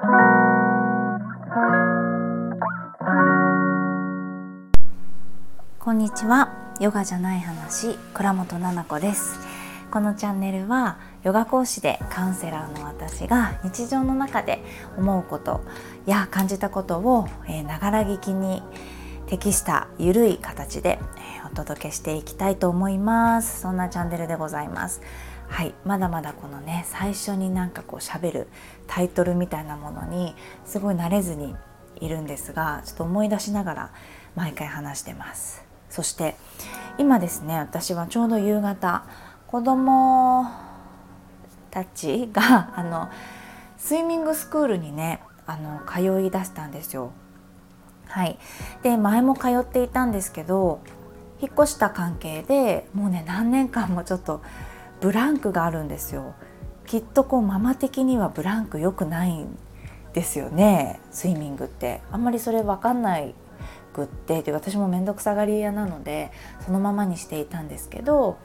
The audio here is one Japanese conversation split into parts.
こんにちは。ヨガじゃない話。倉本々子です。このチャンネルはヨガ講師でカウンセラーの私が日常の中で思うことや感じたことをながら聞きに適したゆるい形でお届けしていきたいと思います。そんなチャンネルでございます。はい。まだまだこのね最初になんかこう喋るタイトルみたいなものにすごい慣れずにいるんですがちょっと思い出しながら毎回話してます。そして今ですね私はちょうど夕方子供たちがあのスイミングスクールにねあの通い出したんですよ。はい、で前も通っていたんですけど引っ越した関係でもうね何年間もちょっとブランクがあるんですよ。きっとこうママ的にはブランク良くないんですよねスイミングってあんまりそれ分かんないくってで私も面倒くさがり屋なのでそのままにしていたんですけど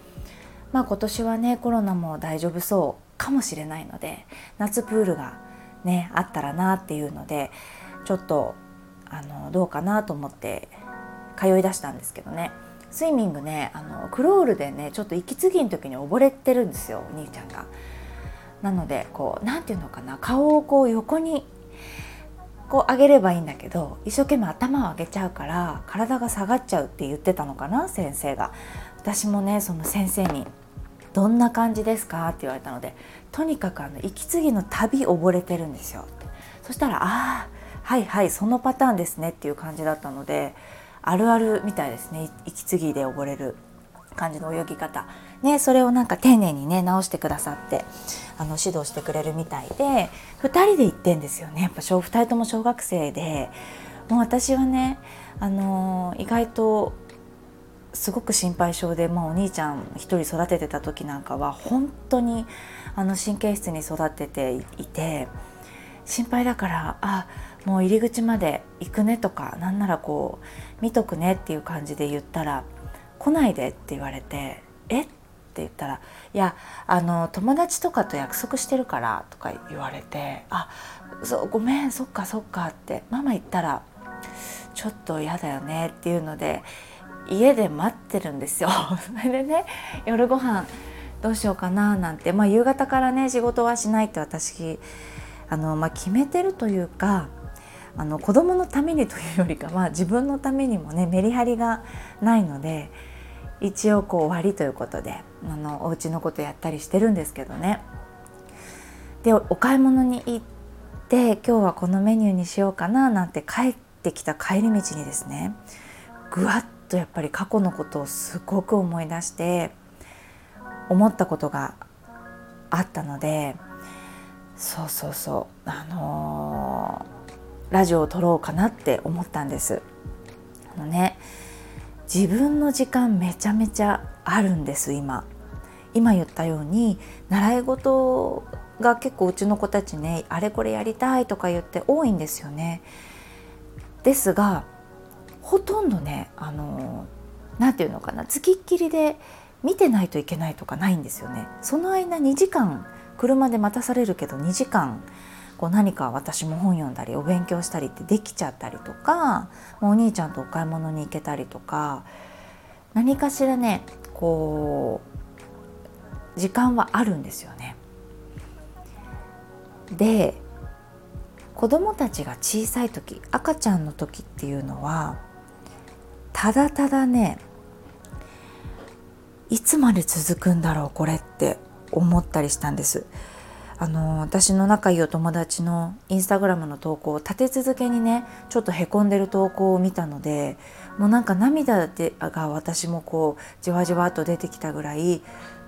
まあ今年はねコロナも大丈夫そうかもしれないので夏プールがねあったらなっていうのでちょっとあのどうかなと思って通いだしたんですけどねスイミングねあのクロールでねちょっと息継ぎの時に溺れてるんですよお兄ちゃんが。なのでこう何て言うのかな顔をこう横にこう上げればいいんだけど一生懸命頭を上げちゃうから体が下がっちゃうって言ってたのかな先生が私もねその先生に「どんな感じですか?」って言われたのでとにかくあの息継ぎの旅溺れてるんですよそしたら「ああはいはいそのパターンですね」っていう感じだったのであるあるみたいですね。息継ぎで溺れる感じの泳ぎ方。ね、それをなんか丁寧にね直してくださってあの指導してくれるみたいで2人で行ってんですよね。やっぱ2人とも小学生で。もう私はね、あのー、意外とすごく心配性で、まあ、お兄ちゃん1人育ててた時なんかは本当にあの神経質に育てていて心配だからあもう入り口まで行くねとかなんならこう見とくねっていう感じで言ったら来ないでって言われてえっ？て言ったら「いやあの友達とかと約束してるから」とか言われて「あそうごめんそっかそっか」ってママ言ったら「ちょっと嫌だよね」っていうので家で待ってるんですよ。それでね夜ご飯どうしようかななんて、まあ、夕方からね仕事はしないって私あの、まあ、決めてるというかあの子供のためにというよりかは自分のためにもねメリハリがないので一応こう終わりということであのお家のことやったりしてるんですけどね。でお買い物に行って今日はこのメニューにしようかななんて帰ってきた帰り道にですねぐわっとやっぱり過去のことをすごく思い出して思ったことがあったのでそうそうそうあのー、ラジオを撮ろうかなって思ったんです。あのね自分の時間めちゃめちゃあるんです今。今言ったように習い事が結構うちの子たちねあれこれやりたいとか言って多いんですよね。ですがほとんどねあの何て言うのかなつきっきりで見てないといけないとかないんですよね。その間2時間車で待たされるけど2時間こう何か私も本読んだりお勉強したりってできちゃったりとかお兄ちゃんとお買い物に行けたりとか何かしらねこう時間はあるんですよね。で子供たちが小さい時赤ちゃんの時っていうのはただただねいつまで続くんだろうこれって思ったりしたんです。あの私の仲いいお友達のインスタグラムの投稿を立て続けにねちょっとへこんでる投稿を見たのでもうなんか涙でが私もこうじわじわと出てきたぐらい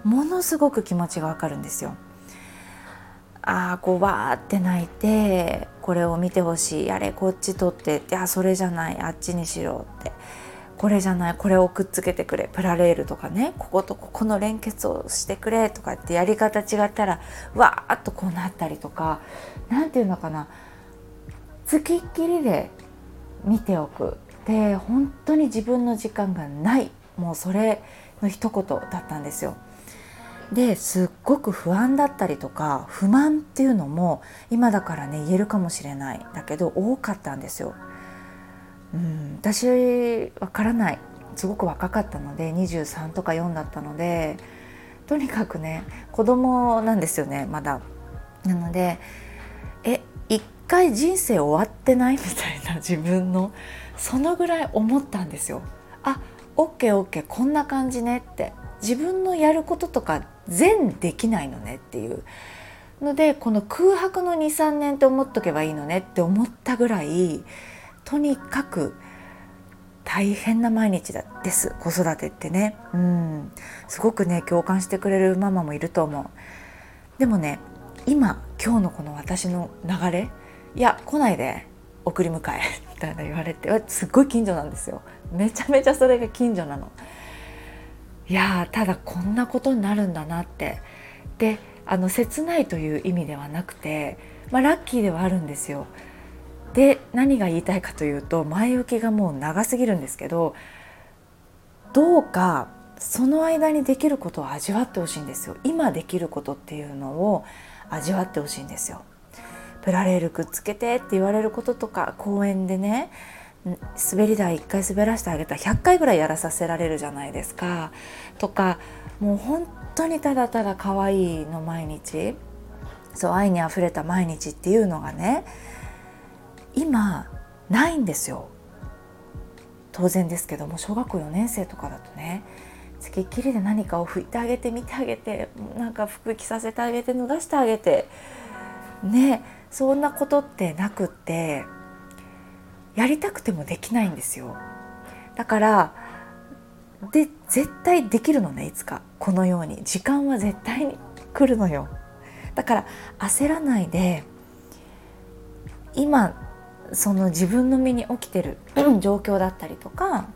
ものすごく気持ちがわかるんですよ。ああこうわーって泣いてこれを見てほしいあれこっち取っていやそれじゃないあっちにしろってこれじゃないこれをくっつけてくれプラレールとかねこことここの連結をしてくれとかってやり方違ったらわーっとこうなったりとか何て言うのかなつきっきりで見ておくで本当に自分の時間がないもうそれの一言だったんですよ。ですっごく不安だったりとか不満っていうのも今だからね言えるかもしれないだけど多かったんですよ。うん、私わからないすごく若かったので23とか4だったのでとにかくね子供なんですよねまだ。なのでえ一回人生終わってないみたいな 自分のそのぐらい思ったんですよ。あオッケーオッケーこんな感じねって自分のやることとか全できないのねっていうのでこの空白の23年って思っとけばいいのねって思ったぐらいとにかく大変な毎日です。子育てってね。うん。すごくね共感してくれるママもいると思う。でもね今今日のこの私の流れいや来ないで送り迎え みたいな言われてすっごい近所なんですよ。めちゃめちゃそれが近所なの。いやただこんなことになるんだなって。であの切ないという意味ではなくて、まあ、ラッキーではあるんですよ。で何が言いたいかというと前置きがもう長すぎるんですけどどうかその間にできることを味わってほしいんですよ。今できることっていうのを味わってほしいんですよ。プラレールくっつけてって言われることとか公園でね滑り台1回滑らせてあげたら100回ぐらいやらさせられるじゃないですか。とかもう本当にただただ可愛いの毎日そう愛にあふれた毎日っていうのがね今ないんですよ。当然ですけども小学校4年生とかだとねつきっきりで何かを拭いてあげて見てあげてなんか服着させてあげて脱がしてあげてねそんなことってなくってやりたくてもできないんですよ。だからで絶対できるのねいつか。このように。時間は絶対に来るのよ。だから焦らないで今その自分の身に起きてる 状況だったりとか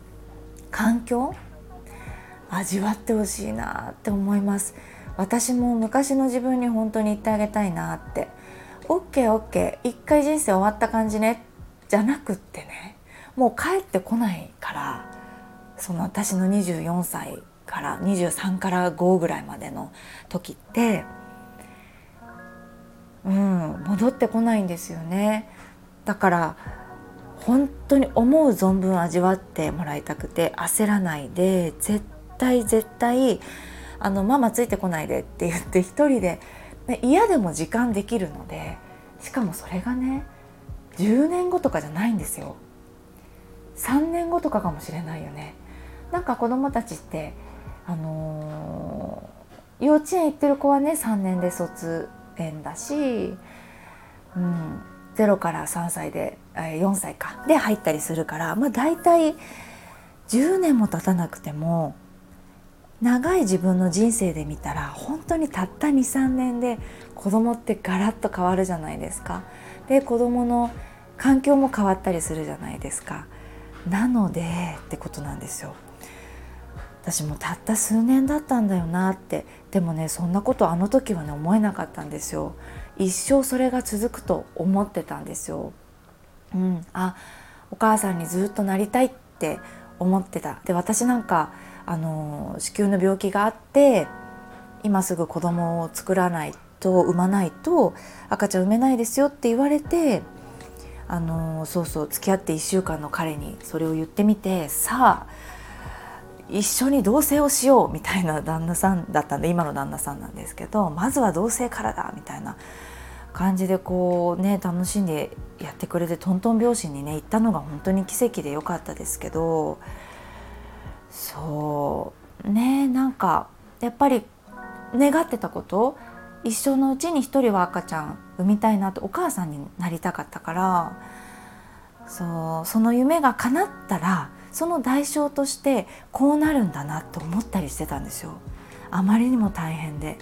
環境味わってほしいなって思います。私も昔の自分に本当に言ってあげたいなって。OKOK 一回人生終わった感じね。じゃなくってね。もう帰ってこないから。その私の24歳から23から5ぐらいまでの時ってうん戻ってこないんですよねだから本当に思う存分味わってもらいたくて焦らないで絶対絶対あのママついてこないでって言って一人で嫌でも時間できるのでしかもそれがね10年後とかじゃないんですよ。3年後とかかもしれないよね。なんか子供たちってあのー、幼稚園行ってる子はね3年で卒園だし、うん、0から3歳で4歳かで入ったりするからまあ大体10年も経たなくても長い自分の人生で見たら本当にたった23年で子供ってガラッと変わるじゃないですか。で子供の環境も変わったりするじゃないですか。なのでってことなんですよ。私もたった数年だったんだよなってでもねそんなことあの時はね思えなかったんですよ一生それが続くと思ってたんですよ。うん。あお母さんにずっとなりたいって思ってた。で私なんかあの子宮の病気があって今すぐ子供を作らないと産まないと赤ちゃん産めないですよって言われてあのそうそう付き合って1週間の彼にそれを言ってみてさあ一緒に同棲をしようみたいな旦那さんだったんで今の旦那さんなんですけどまずは同棲からだみたいな感じでこうね楽しんでやってくれてトントン拍子にね行ったのが本当に奇跡で良かったですけどそうねなんかやっぱり願ってたこと一生のうちに一人は赤ちゃん産みたいなとお母さんになりたかったからそうその夢が叶ったらその代償としてこうなるんだなと思ったりしてたんですよ。あまりにも大変で。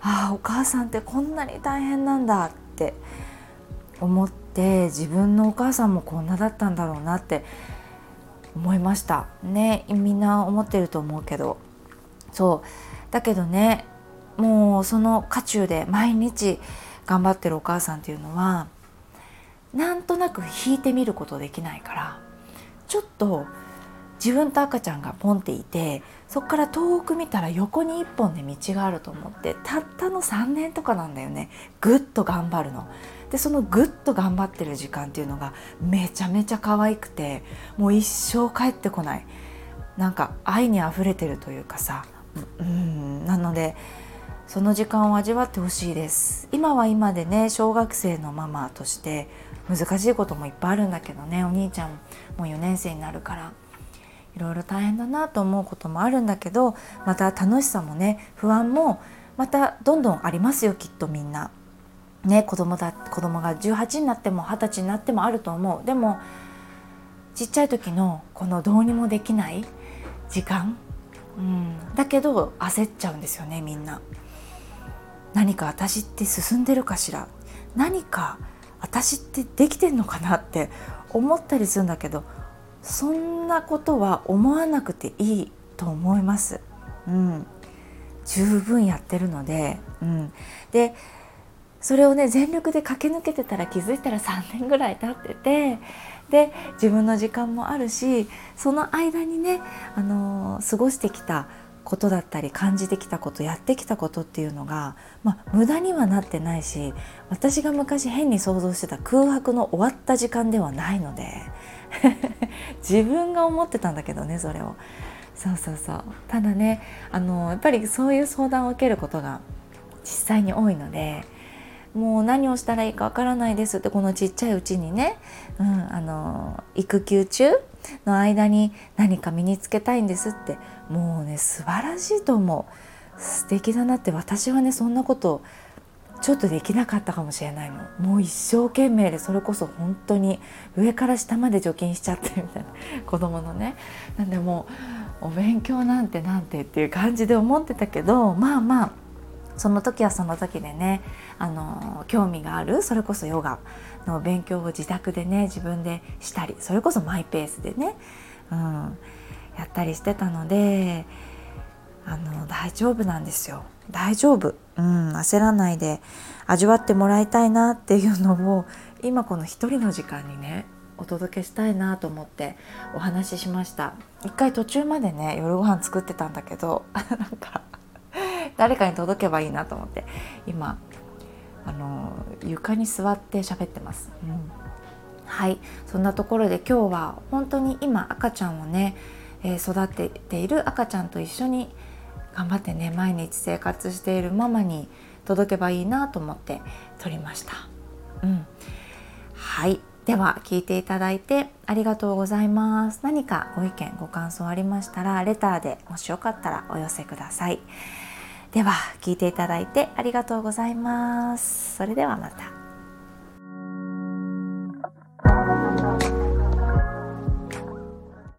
ああお母さんってこんなに大変なんだって。思って自分のお母さんもこんなだったんだろうなって。思いました。ねみんな思ってると思うけど。そう。だけどねもうその渦中で毎日頑張ってるお母さんっていうのはなんとなく引いてみることできないからちょっと自分と赤ちゃんがポンっていてそこから遠く見たら横に一本で道があると思ってたったの3年とかなんだよね。ぐっと頑張るの。でそのぐっと頑張ってる時間っていうのがめちゃめちゃ可愛くてもう一生帰ってこない。なんか愛にあふれてるというかさ。うんなのでその時間を味わってほしいです。今は今でね小学生のママとして難しいこともいっぱいあるんだけどねお兄ちゃんもう4年生になるから。いろいろ大変だなと思うこともあるんだけどまた楽しさもね不安もまたどんどんありますよきっとみんな。ね子供だ子供が18になっても20歳になってもあると思うでもちっちゃい時のこのどうにもできない時間、うん、だけど焦っちゃうんですよねみんな。何か私って進んでるかしら何か私ってできてんのかなって思ったりするんだけどそんなことは思わなくていいと思います。うん、十分やってるので、うん、でそれをね全力で駆け抜けてたら気づいたら3年ぐらい経っててで自分の時間もあるしその間にね、あのー、過ごしてきたことだったり感じてきたことやってきたことっていうのが、まあ、無駄にはなってないし私が昔変に想像してた空白の終わった時間ではないので自分が思ってたんだけどねそれを。そうそうそうただねあのやっぱりそういう相談を受けることが実際に多いのでもう何をしたらいいかわからないですってこのちっちゃいうちにね、うん、あの育休中の間に何か身につけたいんですってもうね素晴らしいと思う素敵だなって私はねそんなことちょっとできなかったかもしれないの。もう一生懸命でそれこそ本当に上から下まで除菌しちゃってみたいな 子供のね。なんでもうお勉強なんてなんてっていう感じで思ってたけどまあまあその時はその時でねあの興味があるそれこそヨガの勉強を自宅でね自分でしたりそれこそマイペースでね、うん、やったりしてたのであの大丈夫なんですよ。大丈夫、うん、焦らないで味わってもらいたいなっていうのを今この一人の時間にねお届けしたいなと思ってお話ししました。一回途中までね夜ご飯作ってたんだけど なんか誰かに届けばいいなと思って今あの床に座って喋ってます、うん、はい。そんなところで今日は本当に今赤ちゃんをね、え、育てている赤ちゃんと一緒に頑張ってね毎日生活しているママに届けばいいなと思って撮りました。うん、はいでは聞いていただいてありがとうございます。何かご意見ご感想ありましたらレターでもしよかったらお寄せください。では聞いていただいてありがとうございます。それではまた。